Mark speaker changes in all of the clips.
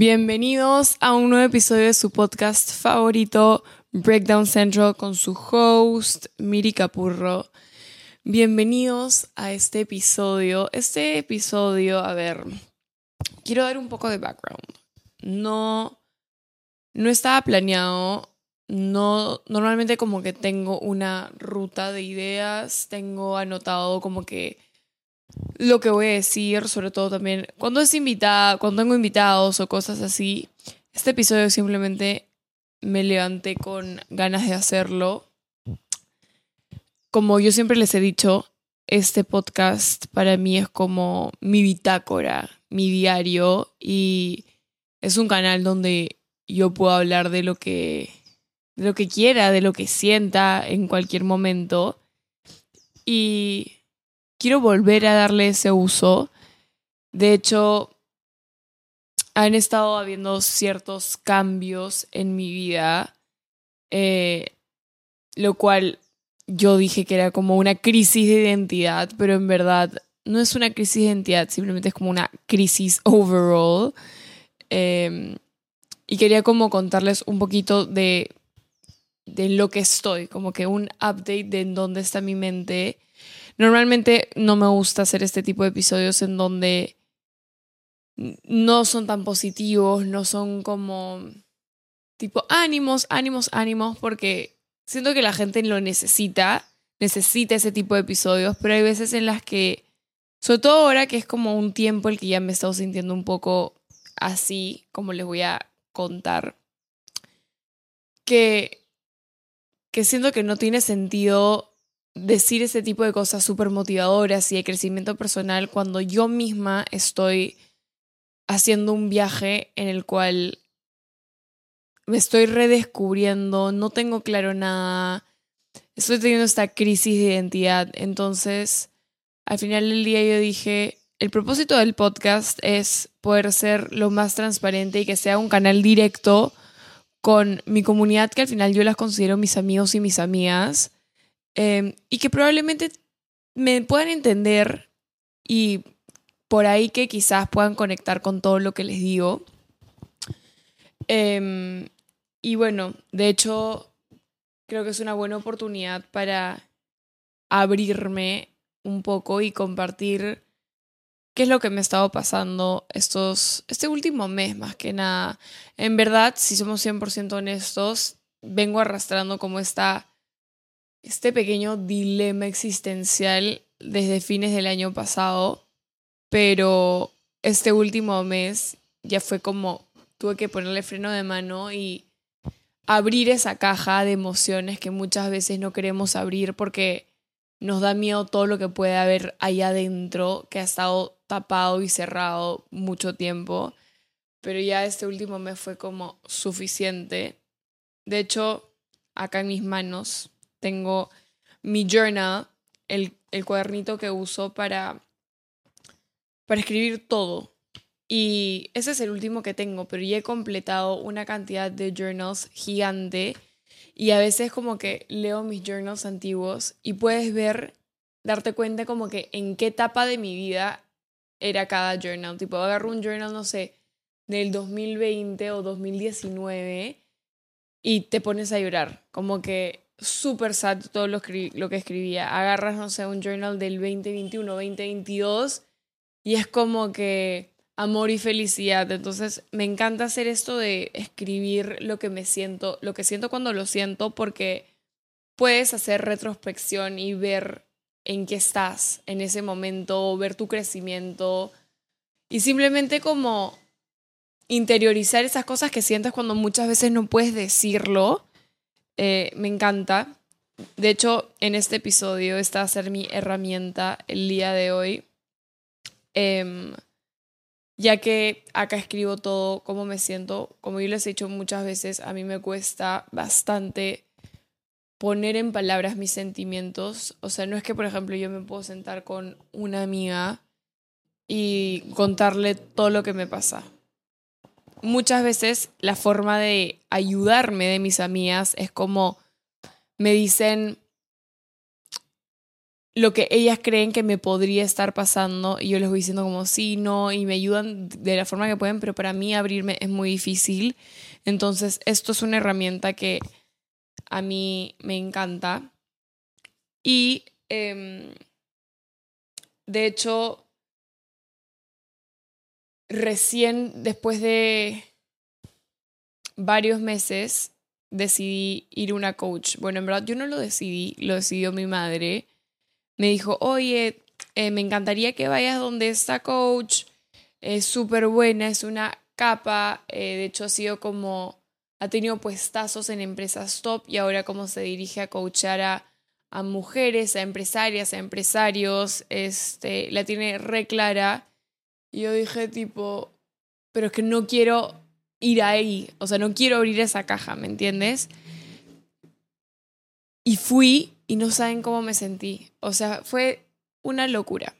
Speaker 1: Bienvenidos a un nuevo episodio de su podcast favorito, Breakdown Central, con su host, Miri Capurro. Bienvenidos a este episodio. Este episodio, a ver, quiero dar un poco de background. No, no estaba planeado. No, normalmente como que tengo una ruta de ideas, tengo anotado como que lo que voy a decir, sobre todo también cuando es invitada, cuando tengo invitados o cosas así. Este episodio simplemente me levanté con ganas de hacerlo. Como yo siempre les he dicho, este podcast para mí es como mi bitácora, mi diario y es un canal donde yo puedo hablar de lo que de lo que quiera, de lo que sienta en cualquier momento. Y quiero volver a darle ese uso. De hecho, han estado habiendo ciertos cambios en mi vida, eh, lo cual yo dije que era como una crisis de identidad, pero en verdad no es una crisis de identidad, simplemente es como una crisis overall. Em, y quería como contarles un poquito de, de lo que estoy, como que un update de en dónde está mi mente Normalmente no me gusta hacer este tipo de episodios en donde no son tan positivos, no son como tipo ánimos, ánimos, ánimos, porque siento que la gente lo necesita, necesita ese tipo de episodios, pero hay veces en las que, sobre todo ahora que es como un tiempo el que ya me he estado sintiendo un poco así, como les voy a contar, que, que siento que no tiene sentido decir ese tipo de cosas súper motivadoras y de crecimiento personal cuando yo misma estoy haciendo un viaje en el cual me estoy redescubriendo, no tengo claro nada, estoy teniendo esta crisis de identidad. Entonces, al final del día yo dije, el propósito del podcast es poder ser lo más transparente y que sea un canal directo con mi comunidad, que al final yo las considero mis amigos y mis amigas Em, y que probablemente me puedan entender y por ahí que quizás puedan conectar con todo lo que les digo. Em, y bueno, de hecho, creo que es una buena oportunidad para abrirme un poco y compartir qué es lo que me ha estado pasando estos, este último mes más que nada. En verdad, si somos 100% honestos, vengo arrastrando como esta este pequeño dilema existencial desde fines del año pasado, pero este último mes ya fue como tuve que ponerle freno de mano y abrir esa caja de emociones que muchas veces no queremos abrir porque nos da miedo todo lo que puede haber ahí adentro que ha estado tapado y cerrado mucho tiempo. Pero ya este último mes fue como suficiente. De hecho, acá en mis manos tengo mi journal, el, el cuadernito que uso para, para escribir todo. Y ese es el último que tengo, pero ya he completado una cantidad de journals gigante. Y a veces como que leo mis journals antiguos y puedes ver, darte cuenta como que en qué etapa de mi vida era cada journal. Tipo, agarro un journal, no sé, del 2020 o 2019 y te pones a llorar. Como que súper sad todo lo, lo, que escribía. Agarras, no sé, un journal del 2021, 2022 y es como que amor y felicidad. Entonces me encanta hacer esto de escribir lo que me siento, lo que siento cuando lo siento porque puedes hacer retrospección y ver en qué estás en ese momento, ver tu crecimiento y simplemente como interiorizar esas cosas que sientes cuando muchas veces no puedes decirlo eh, me encanta. De hecho, en este episodio, esta va a ser mi herramienta el día de hoy. Em, ya que acá escribo todo, cómo me siento. Como yo les he dicho muchas veces, a mí me cuesta bastante poner en palabras mis sentimientos. O sea, no es que, por ejemplo, yo me puedo sentar con una amiga y contarle todo lo que me pasa muchas veces la forma de ayudarme de mis amigas es como me dicen lo que ellas creen que me podría estar pasando y yo les voy diciendo como sí, no, y me ayudan de la forma que pueden, pero para mí abrirme es muy difícil. Entonces, esto es una herramienta que a mí me encanta. Y, em, de hecho, recién después de varios meses decidí ir a una coach. Bueno, en verdad yo no lo decidí, lo decidió mi madre me dijo, oye, eh, me encantaría que vayas donde está coach, es súper buena, es una capa, eh, de hecho ha sido como, ha tenido puestazos en empresas top y ahora como se dirige a coachar a, a mujeres, a empresarias, a empresarios, este, la tiene re clara. Y yo dije tipo, pero es que no quiero ir ahí, o sea, no quiero abrir esa caja, ¿me entiendes? Y fui y no saben cómo me sentí. O sea, fue una locura.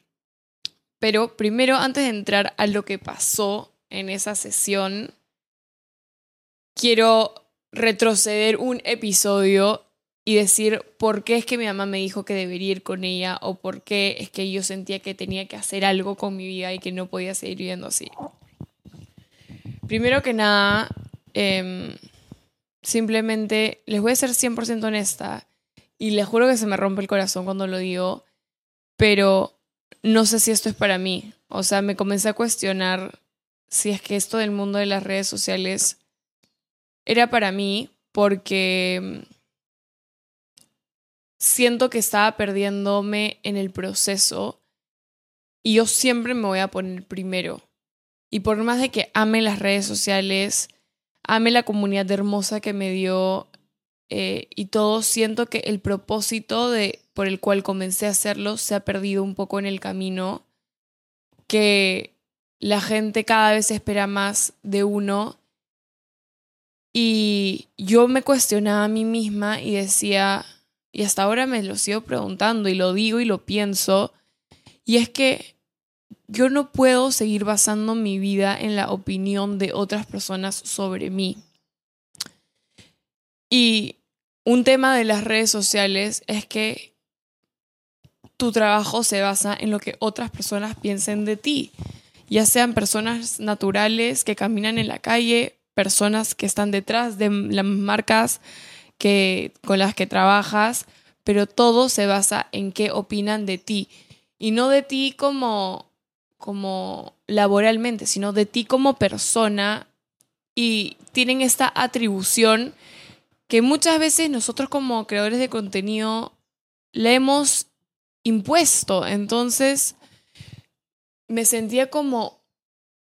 Speaker 1: Pero primero, antes de entrar a lo que pasó en esa sesión, quiero retroceder un episodio y decir por qué es que mi mamá me dijo que debería ir con ella o por qué es que yo sentía que tenía que hacer algo con mi vida y que no podía seguir viviendo así. Primero que nada, em, simplemente les voy a ser 100% honesta. Y les juro que se me rompe el corazón cuando lo digo, pero no sé si esto es para mí. O sea, me comencé a cuestionar si es que esto del mundo de las redes sociales era para mí porque siento que estaba perdiéndome en el proceso y yo siempre me voy a poner primero. Y por más de que ame las redes sociales, ame la comunidad hermosa que me dio eh, y todo, siento que el propósito de, por el cual comencé a hacerlo se ha perdido un poco en el camino, que la gente cada vez espera más de uno y yo me cuestionaba a mí misma y decía, y hasta ahora me lo sigo preguntando y lo digo y lo pienso, y es que yo no puedo seguir basando mi vida en la opinión de otras personas sobre mí. Y un tema de las redes sociales es que tu trabajo se basa en lo que otras personas piensen de ti, ya sean personas naturales que caminan en la calle, personas que están detrás de las marcas que, con las que trabajas, pero todo se basa en qué opinan de ti. Y no de ti como como laboralmente, sino de ti como persona. Y tienen esta atribución que muchas veces nosotros como creadores de contenido le hemos impuesto. Entonces me sentía como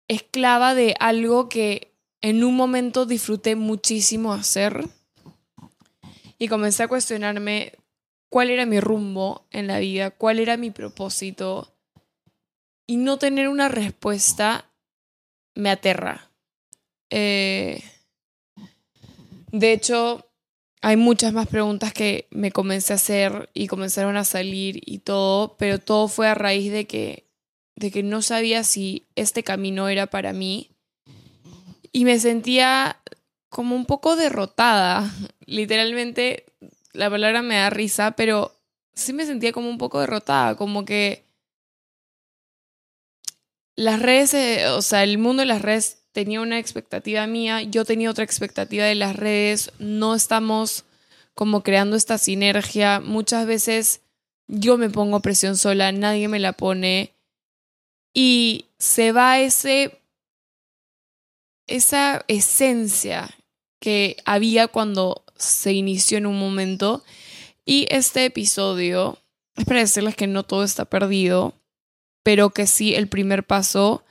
Speaker 1: esclava de algo que en un momento disfruté muchísimo hacer y comencé a cuestionarme cuál era mi rumbo en la vida, cuál era mi propósito y no tener una respuesta me aterra. Eh, de hecho, hay muchas más preguntas que me comencé a hacer y comenzaron a salir y todo, pero todo fue a raíz de que, de que no sabía si este camino era para mí y me sentía como un poco derrotada. Literalmente, la palabra me da risa, pero sí me sentía como un poco derrotada, como que las redes, eh, o sea, el mundo de las redes tenía una expectativa mía, yo tenía otra expectativa de las redes, no estamos como creando esta sinergia. Muchas veces yo me pongo presión sola, nadie me la pone y se va ese esa esencia que había cuando se inició en un momento y este episodio es para decirles que no todo está perdido, pero que sí el primer paso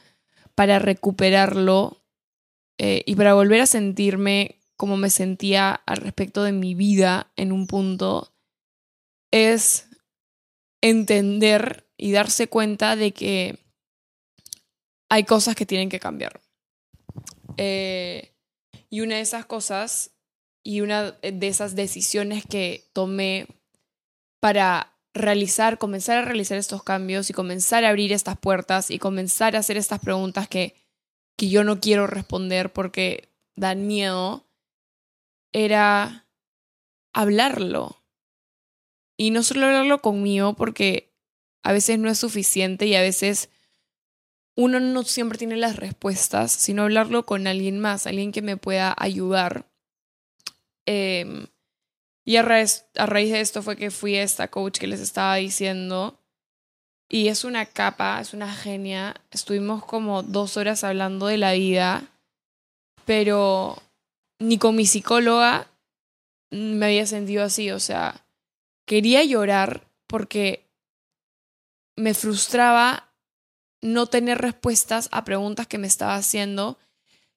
Speaker 1: para recuperarlo eh, y para volver a sentirme como me sentía al respecto de mi vida en un punto, es entender y darse cuenta de que hay cosas que tienen que cambiar. Eh, y una de esas cosas y una de esas decisiones que tomé para realizar, comenzar a realizar estos cambios y comenzar a abrir estas puertas y comenzar a hacer estas preguntas que, que yo no quiero responder porque dan miedo, era hablarlo. Y no solo hablarlo conmigo porque a veces no es suficiente y a veces uno no siempre tiene las respuestas, sino hablarlo con alguien más, alguien que me pueda ayudar. Em, y a raíz, a raíz de esto fue que fui a esta coach que les estaba diciendo. Y es una capa, es una genia. Estuvimos como dos horas hablando de la vida, pero ni con mi psicóloga me había sentido así. O sea, quería llorar porque me frustraba no tener respuestas a preguntas que me estaba haciendo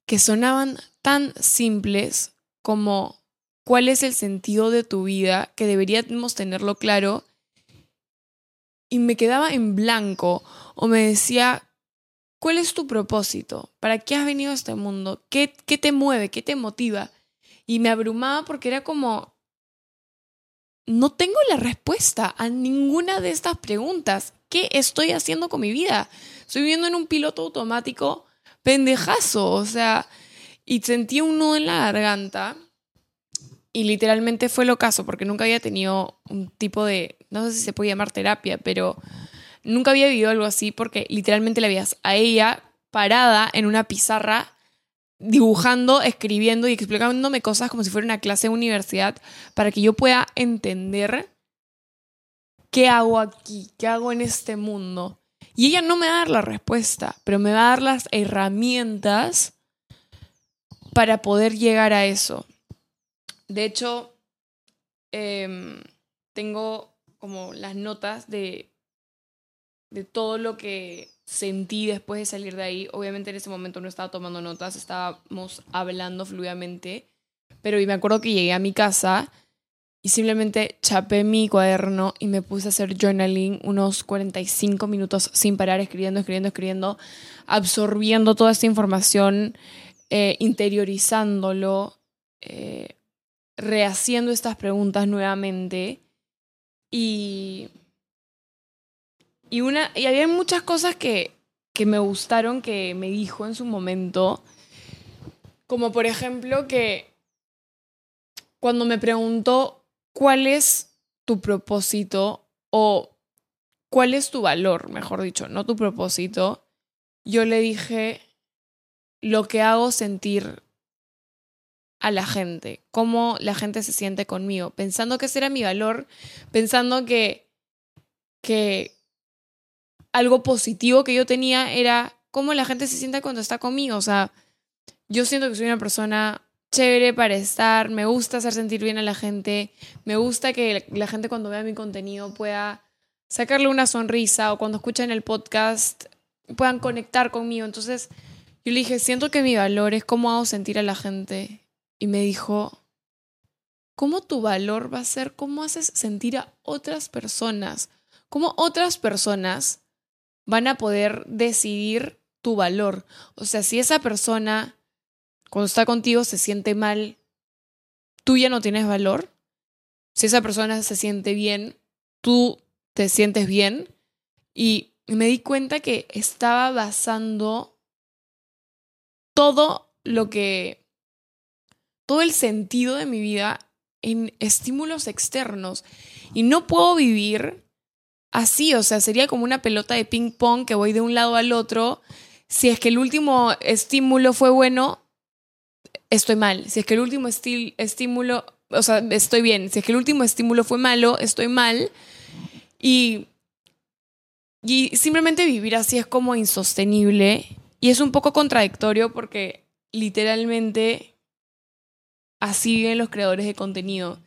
Speaker 1: que sonaban tan simples como cuál es el sentido de tu vida, que deberíamos tenerlo claro, y me quedaba en blanco o me decía, ¿cuál es tu propósito? ¿Para qué has venido a este mundo? ¿Qué, qué te mueve? ¿Qué te motiva? Y me abrumaba porque era como, no tengo la respuesta a ninguna de estas preguntas. ¿Qué estoy haciendo con mi vida? Estoy viviendo en un piloto automático pendejazo, o sea, y sentí un nudo en la garganta y literalmente fue lo caso porque nunca había tenido un tipo de, no sé si se puede llamar terapia, pero nunca había vivido algo así porque literalmente la veías a ella parada en una pizarra dibujando, escribiendo y explicándome cosas como si fuera una clase de universidad para que yo pueda entender qué hago aquí, qué hago en este mundo. Y ella no me va a dar la respuesta, pero me va a dar las herramientas para poder llegar a eso. De hecho, em, tengo como las notas de, de todo lo que sentí después de salir de ahí. Obviamente en ese momento no estaba tomando notas, estábamos hablando fluidamente, pero me acuerdo que llegué a mi casa y simplemente chapé mi cuaderno y me puse a hacer journaling unos 45 minutos sin parar, escribiendo, escribiendo, escribiendo, absorbiendo toda esta información, eh, interiorizándolo, eh, rehaciendo estas preguntas nuevamente. Y y, una, y había muchas cosas que, que me gustaron que me dijo en su momento. Como por ejemplo que cuando me preguntó cuál es tu propósito o cuál es tu valor, mejor dicho, no tu propósito, yo le dije lo que hago sentir a la gente, cómo la gente se siente conmigo, pensando que ese era mi valor, pensando que, que algo positivo que yo tenía era cómo la gente se sienta cuando está conmigo. O sea, yo siento que soy una persona chévere para estar, me gusta hacer sentir bien a la gente, me gusta que la gente cuando vea mi contenido pueda sacarle una sonrisa o cuando escuchen el podcast puedan conectar conmigo. Entonces yo le dije, siento que mi valor es cómo hago sentir a la gente. Y me dijo, ¿cómo tu valor va a ser cómo haces sentir a otras personas? ¿Cómo otras personas van a poder decidir tu valor. O sea, si esa persona cuando está contigo se siente mal, tú ya no tienes valor. Si esa persona se siente bien, tú te sientes bien. Y me di cuenta que estaba basando todo lo que, todo el sentido de mi vida en estímulos externos. Y no puedo vivir así, o sea, sería como una pelota de ping pong que voy de un lado al otro. Si es que el último estímulo fue bueno, estoy mal. Si es que el último estímulo, o sea, estoy bien. Si es que el último estímulo fue malo, estoy mal. Y, y simplemente vivir así es como insostenible. Y es un poco contradictorio porque literalmente así viven los creadores de contenido.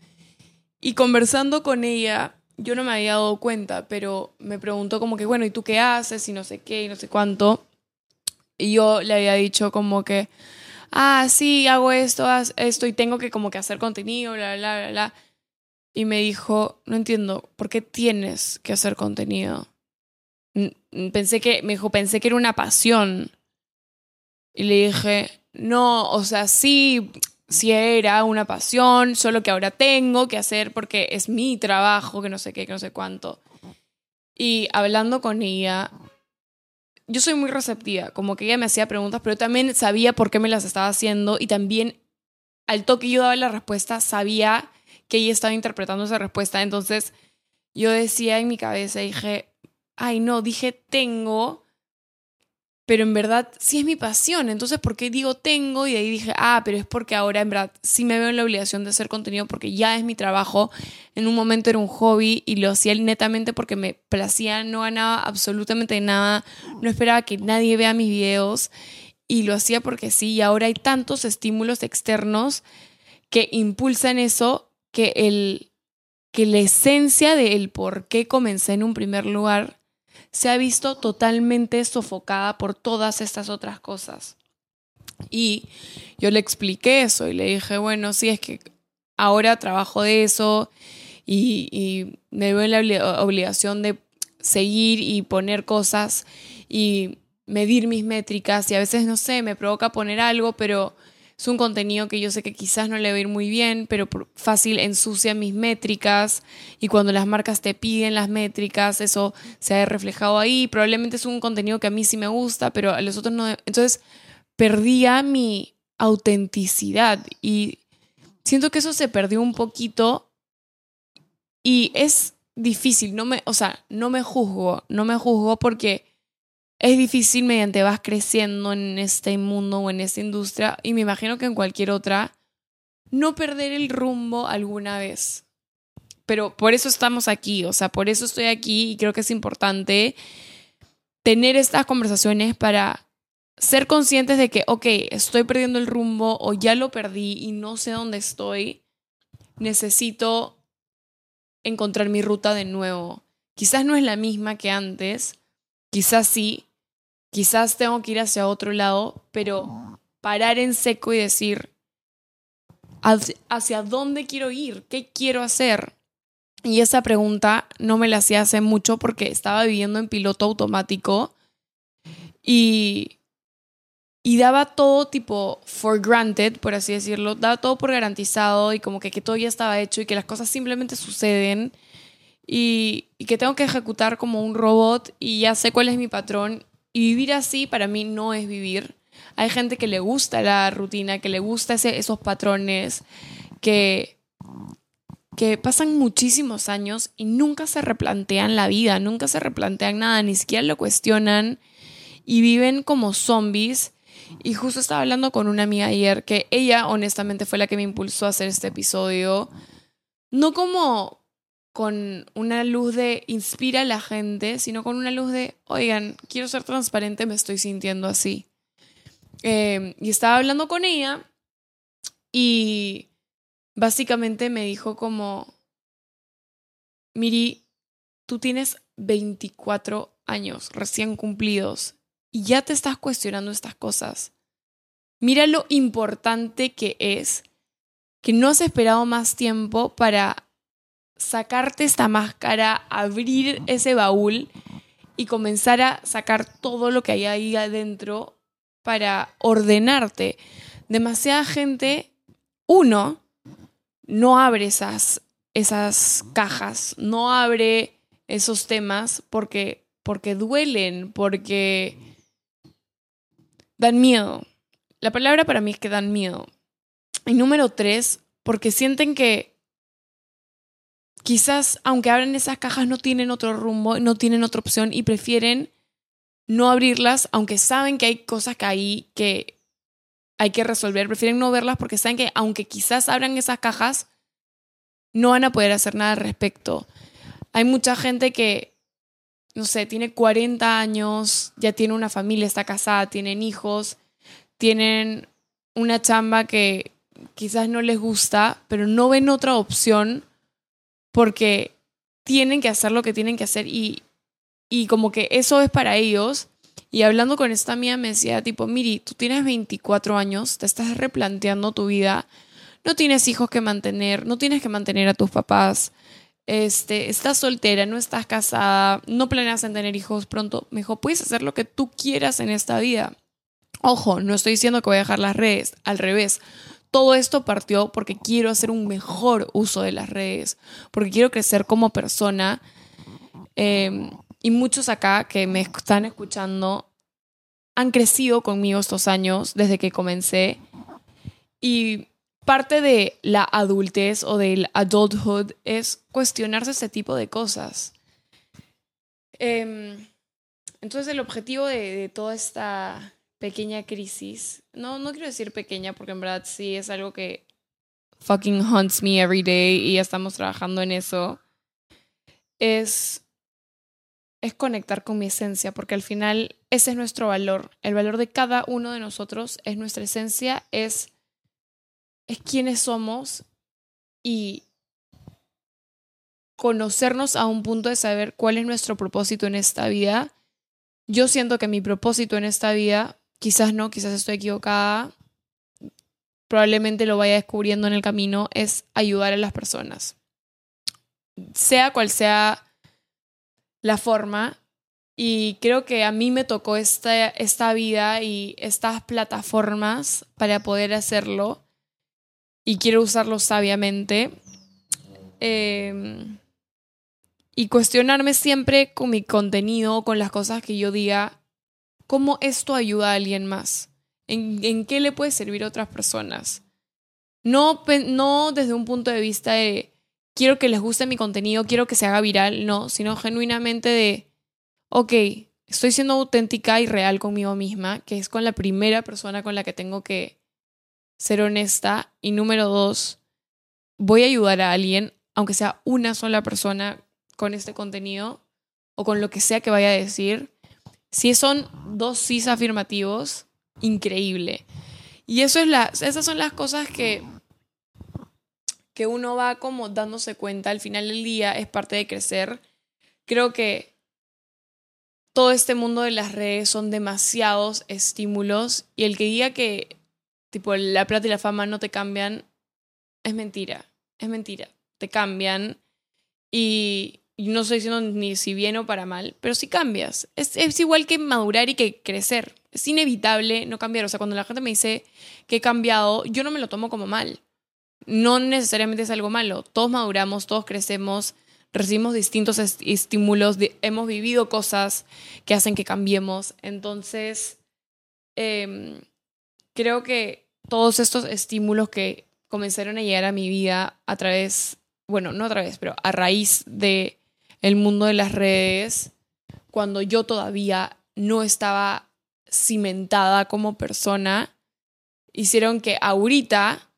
Speaker 1: Y conversando con ella, yo no me había dado cuenta, pero me preguntó como que, bueno, ¿y tú qué haces? Y no sé qué, y no sé cuánto. Y yo le había dicho como que, ah, sí, hago esto, esto, y tengo que como que hacer contenido, bla, bla, bla, bla. Y me dijo, no entiendo, ¿por qué tienes que hacer contenido? Pensé que, me dijo, pensé que era una pasión. Y le dije, no, o sea, sí, si era una pasión, solo que ahora tengo que hacer porque es mi trabajo, que no sé qué, que no sé cuánto. Y hablando con ella, yo soy muy receptiva, como que ella me hacía preguntas, pero también sabía por qué me las estaba haciendo y también al toque yo daba la respuesta, sabía que ella estaba interpretando esa respuesta. Entonces yo decía en mi cabeza, dije, ay no, dije tengo, pero en verdad sí es mi pasión. Entonces, ¿por qué digo tengo? Y de ahí dije, ah, pero es porque ahora en verdad sí me veo en la obligación de hacer contenido porque ya es mi trabajo. En un momento era un hobby y lo hacía netamente porque me placía, no ganaba absolutamente nada, no esperaba que nadie vea mis videos y lo hacía porque sí. Y ahora hay tantos estímulos externos que impulsan eso que el que la esencia del por qué comencé en un primer lugar se ha visto totalmente sofocada por todas estas otras cosas. Y yo le expliqué eso y le dije, bueno, sí, es que ahora trabajo de eso y, y me veo en la obligación de seguir y poner cosas y medir mis métricas y a veces, no sé, me provoca poner algo, pero es un contenido que yo sé que quizás no le va a ir muy bien, pero fácil ensucia mis métricas y cuando las marcas te piden las métricas, eso se ha reflejado ahí. Probablemente es un contenido que a mí sí me gusta, pero a los otros no. Entonces perdía mi autenticidad y siento que eso se perdió un poquito y es difícil, no me, o sea, no me juzgo, no me juzgo porque es difícil mediante vas creciendo en este mundo o en esta industria y me imagino que en cualquier otra, no perder el rumbo alguna vez. Pero por eso estamos aquí, o sea, por eso estoy aquí y creo que es importante tener estas conversaciones para ser conscientes de que, ok, estoy perdiendo el rumbo o ya lo perdí y no sé dónde estoy, necesito encontrar mi ruta de nuevo. Quizás no es la misma que antes, quizás sí, quizás tengo que ir hacia otro lado, pero parar en seco y decir, ¿hacia dónde quiero ir? ¿Qué quiero hacer? Y esa pregunta no me la hacía hace mucho porque estaba viviendo en piloto automático y, y daba todo tipo for granted, por así decirlo, daba todo por garantizado y como que, que todo ya estaba hecho y que las cosas simplemente suceden y, que tengo que ejecutar como un robot y ya sé cuál es mi patrón. Y vivir así para mí no es vivir. Hay gente que le gusta la rutina, que le gusta esos patrones, que, que pasan muchísimos años y nunca se replantean la vida, nunca se replantean nada, ni siquiera lo cuestionan y viven como zombies. Y justo estaba hablando con una amiga ayer que ella honestamente fue la que me impulsó a hacer este episodio. No como con una luz de inspira a la gente, sino con una luz de, oigan, quiero ser transparente, me estoy sintiendo así. Em, y estaba hablando con ella y básicamente me dijo como, Miri, tú tienes 24 años recién cumplidos y ya te estás cuestionando estas cosas. Mira lo importante que es que no has esperado más tiempo para sacarte esta máscara, abrir ese baúl y comenzar a sacar todo lo que hay ahí adentro para ordenarte. Demasiada gente, uno, no abre esas, esas cajas, no abre esos temas porque, porque duelen, porque dan miedo. La palabra para mí es que dan miedo. Y número tres, porque sienten que quizás aunque abran esas cajas no tienen otro rumbo, no tienen otra opción y prefieren no abrirlas, aunque saben que hay cosas que hay que hay que resolver, prefieren no verlas porque saben que aunque quizás abran esas cajas, no van a poder hacer nada al respecto. Hay mucha gente que, no sé, tiene 40 años, ya tiene una familia, está casada, tienen hijos, tienen una chamba que quizás no les gusta, pero no ven otra opción porque tienen que hacer lo que tienen que hacer y, y como que eso es para ellos. Y hablando con esta mía me decía tipo, Miri, tú tienes 24 años, te estás replanteando tu vida, no tienes hijos que mantener, no tienes que mantener a tus papás, este, estás soltera, no estás casada, no planeas en tener hijos pronto. Me dijo, puedes hacer lo que tú quieras en esta vida. Ojo, no estoy diciendo que voy a dejar las redes, al revés todo esto partió porque quiero hacer un mejor uso de las redes, porque quiero crecer como persona. Em, y muchos acá que me están escuchando han crecido conmigo estos años desde que comencé. Y parte de la adultez o del adulthood es cuestionarse este tipo de cosas. Em, entonces el objetivo de, toda esta pequeña crisis, no, no quiero decir pequeña porque en verdad sí es algo que fucking haunts me every day y ya estamos trabajando en eso, es, es conectar con mi esencia, porque al final ese es nuestro valor. El valor de cada uno de nosotros es nuestra esencia, es, es quiénes somos y conocernos a un punto de saber cuál es nuestro propósito en esta vida. Yo siento que mi propósito en esta vida, quizás no, quizás estoy equivocada, probablemente lo vaya descubriendo en el camino, es ayudar a las personas. Sea cual sea la forma, y creo que a mí me tocó esta, esta vida y estas plataformas para poder hacerlo, y quiero usarlo sabiamente. Em, y cuestionarme siempre con mi contenido, con las cosas que yo diga, cómo esto ayuda a alguien más, en, qué le puede servir a otras personas. No, no desde un punto de vista de quiero que les guste mi contenido, quiero que se haga viral, no, sino genuinamente de, ok, estoy siendo auténtica y real conmigo misma, que es con la primera persona con la que tengo que ser honesta. Y número dos, voy a ayudar a alguien, aunque sea una sola persona, con este contenido o con lo que sea que vaya a decir. Si son dos sís afirmativos, increíble. Y eso es la, esas son las cosas que, que uno va como dándose cuenta al final del día, es parte de crecer. Creo que todo este mundo de las redes son demasiados estímulos y el que diga que tipo la plata y la fama no te cambian es mentira, es mentira, te cambian y y no estoy diciendo ni si bien o para mal, pero sí cambias. Es, es, igual que madurar y que crecer. Es inevitable no cambiar. O sea, cuando la gente me dice que he cambiado, yo no me lo tomo como mal. No necesariamente es algo malo. Todos maduramos, todos crecemos, recibimos distintos estímulos, hemos vivido cosas que hacen que cambiemos. Entonces, em, creo que todos estos estímulos que comenzaron a llegar a mi vida a través, bueno, no a través, pero a raíz de el mundo de las redes cuando yo todavía no estaba cimentada como persona, hicieron que ahorita,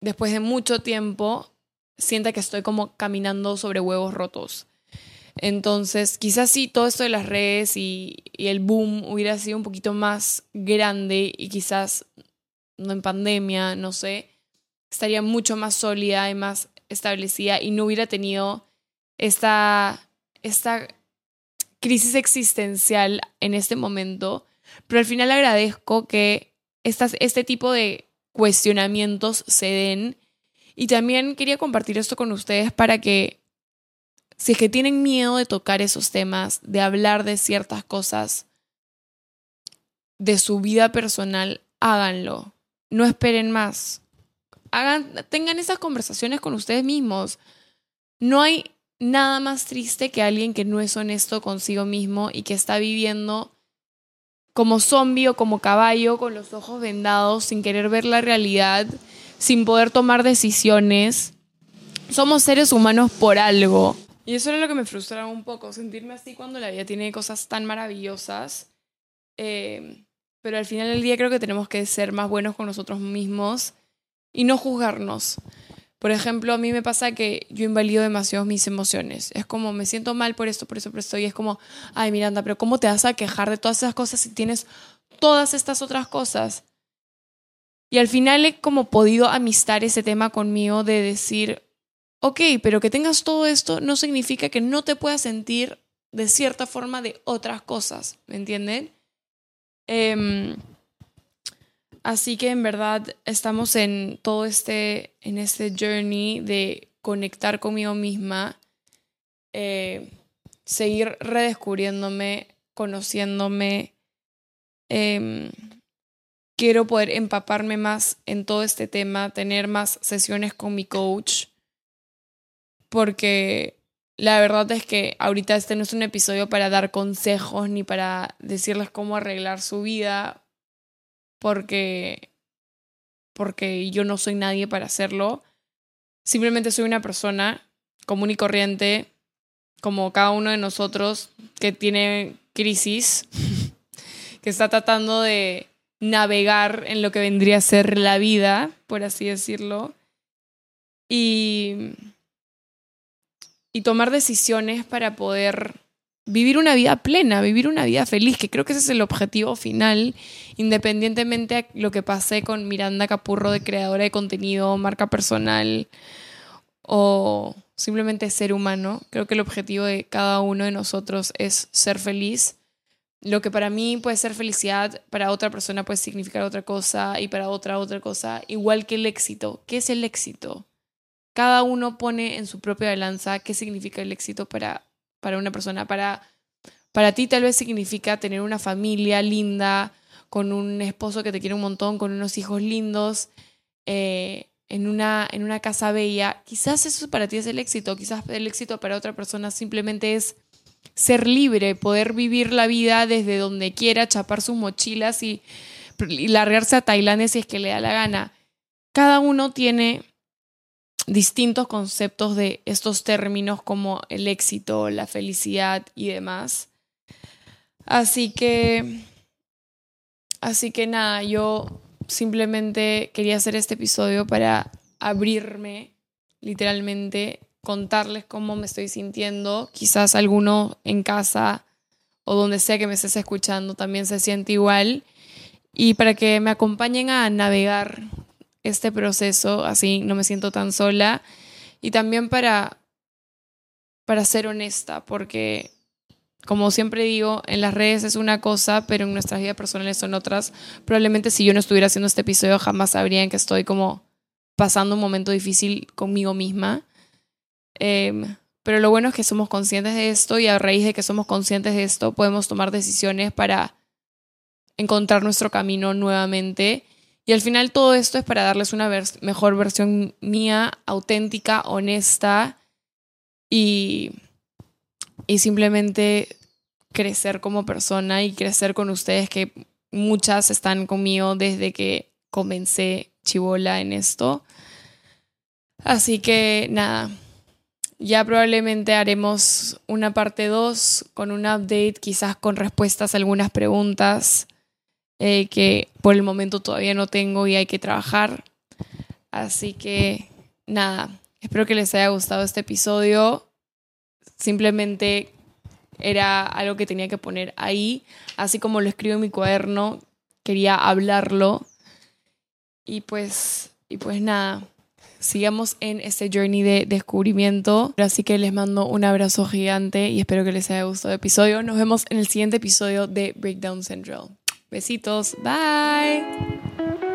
Speaker 1: después de mucho tiempo, sienta que estoy como caminando sobre huevos rotos. Entonces, quizás sí, todo esto de las redes y, y, el boom hubiera sido un poquito más grande y quizás no en pandemia, no sé, estaría mucho más sólida y más establecida y no hubiera tenido esta, esta crisis existencial en este momento, pero al final agradezco que estas, este tipo de cuestionamientos se den y también quería compartir esto con ustedes para que si es que tienen miedo de tocar esos temas, de hablar de ciertas cosas de su vida personal, háganlo. No esperen más. Hagan, tengan esas conversaciones con ustedes mismos. No hay nada más triste que alguien que no es honesto consigo mismo y que está viviendo como zombie o como caballo con los ojos vendados, sin querer ver la realidad, sin poder tomar decisiones. Somos seres humanos por algo. Y eso era lo que me frustraba un poco, sentirme así cuando la vida tiene cosas tan maravillosas. Eh, pero al final del día creo que tenemos que ser más buenos con nosotros mismos y no juzgarnos. Por ejemplo, a mí me pasa que yo invalido demasiado mis emociones. Es como, me siento mal por esto, por eso, por esto. Y es como, ay, Miranda, pero ¿cómo te vas a quejar de todas esas cosas si tienes todas estas otras cosas? Y al final he como podido amistar ese tema conmigo de decir, ok, pero que tengas todo esto no significa que no te puedas sentir de cierta forma de otras cosas, ¿me entienden? Eh, Así que en verdad estamos en todo este, en este journey de conectar conmigo misma, eh, seguir redescubriéndome, conociéndome. Em, quiero poder empaparme más en todo este tema, tener más sesiones con mi coach, porque la verdad es que ahorita este no es un episodio para dar consejos ni para decirles cómo arreglar su vida porque, porque yo no soy nadie para hacerlo. Simplemente soy una persona común y corriente, como cada uno de nosotros, que tiene crisis, que está tratando de navegar en lo que vendría a ser la vida, por así decirlo, y, y tomar decisiones para poder vivir una vida plena, vivir una vida feliz, que creo que ese es el objetivo final, independientemente de lo que pase con Miranda Capurro de creadora de contenido, marca personal o simplemente ser humano. Creo que el objetivo de cada uno de nosotros es ser feliz. Lo que para mí puede ser felicidad, para otra persona puede significar otra cosa y para otra otra cosa, igual que el éxito. ¿Qué es el éxito? Cada uno pone en su propia balanza qué significa el éxito para para una persona. Para, para ti tal vez significa tener una familia linda, con un esposo que te quiere un montón, con unos hijos lindos, eh, en, una, en una casa bella. Quizás eso para ti es el éxito, quizás el éxito para otra persona simplemente es ser libre, poder vivir la vida desde donde quiera, chapar sus mochilas y, y largarse a Tailandia si es que le da la gana. Cada uno tiene distintos conceptos de estos términos como el éxito, la felicidad y demás. Así que, así que nada, yo simplemente quería hacer este episodio para abrirme, literalmente, contarles cómo me estoy sintiendo. Quizás alguno en casa o donde sea que me estés escuchando también se siente igual. Y para que me acompañen a navegar este proceso, así no me siento tan sola. Y también para, para ser honesta, porque como siempre digo, en las redes es una cosa, pero en nuestras vidas personales son otras. Probablemente si yo no estuviera haciendo este episodio jamás sabrían que estoy como pasando un momento difícil conmigo misma. Em, pero lo bueno es que somos conscientes de esto y a raíz de que somos conscientes de esto podemos tomar decisiones para encontrar nuestro camino nuevamente y al final todo esto es para darles una mejor versión mía, auténtica, honesta y, y simplemente crecer como persona y crecer con ustedes que muchas están conmigo desde que comencé chivola en esto. Así que nada, ya probablemente haremos una parte 2 con un update, quizás con respuestas a algunas preguntas. Eh, que por el momento todavía no tengo y hay que trabajar. Así que nada, espero que les haya gustado este episodio. Simplemente era algo que tenía que poner ahí, así como lo escribo en mi cuaderno, quería hablarlo. Y pues, y pues nada, sigamos en este journey de descubrimiento. Así que les mando un abrazo gigante y espero que les haya gustado el episodio. Nos vemos en el siguiente episodio de Breakdown Central. Besitos, bye.